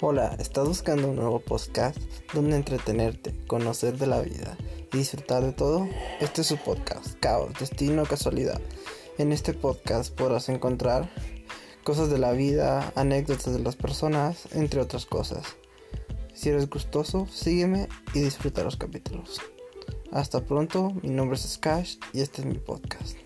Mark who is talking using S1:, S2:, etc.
S1: Hola, ¿estás buscando un nuevo podcast donde entretenerte, conocer de la vida y disfrutar de todo? Este es su podcast, Caos, Destino, Casualidad. En este podcast podrás encontrar cosas de la vida, anécdotas de las personas, entre otras cosas. Si eres gustoso, sígueme y disfruta los capítulos. Hasta pronto, mi nombre es Skash y este es mi podcast.